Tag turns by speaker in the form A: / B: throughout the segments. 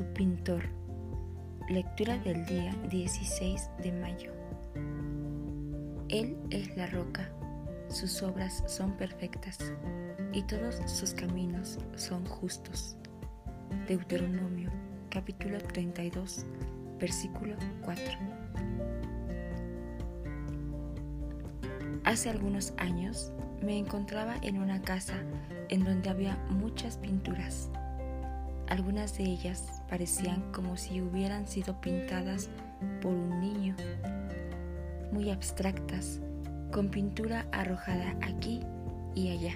A: pintor. Lectura del día 16 de mayo. Él es la roca, sus obras son perfectas y todos sus caminos son justos. Deuteronomio capítulo 32 versículo 4. Hace algunos años me encontraba en una casa en donde había muchas pinturas. Algunas de ellas parecían como si hubieran sido pintadas por un niño, muy abstractas, con pintura arrojada aquí y allá.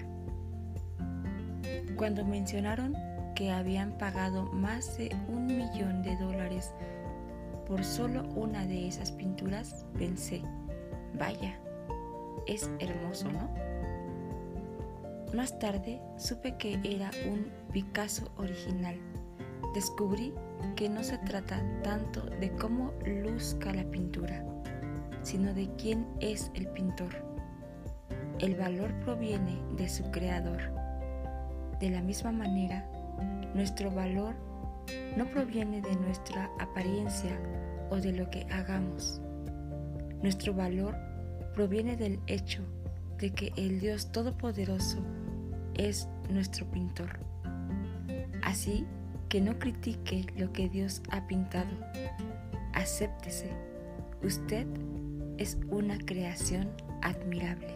A: Cuando mencionaron que habían pagado más de un millón de dólares por solo una de esas pinturas, pensé, vaya, es hermoso, ¿no? Más tarde supe que era un Picasso original. Descubrí que no se trata tanto de cómo luzca la pintura, sino de quién es el pintor. El valor proviene de su creador. De la misma manera, nuestro valor no proviene de nuestra apariencia o de lo que hagamos. Nuestro valor proviene del hecho de que el Dios Todopoderoso es nuestro pintor. Así que no critique lo que Dios ha pintado. Acéptese. Usted es una creación admirable.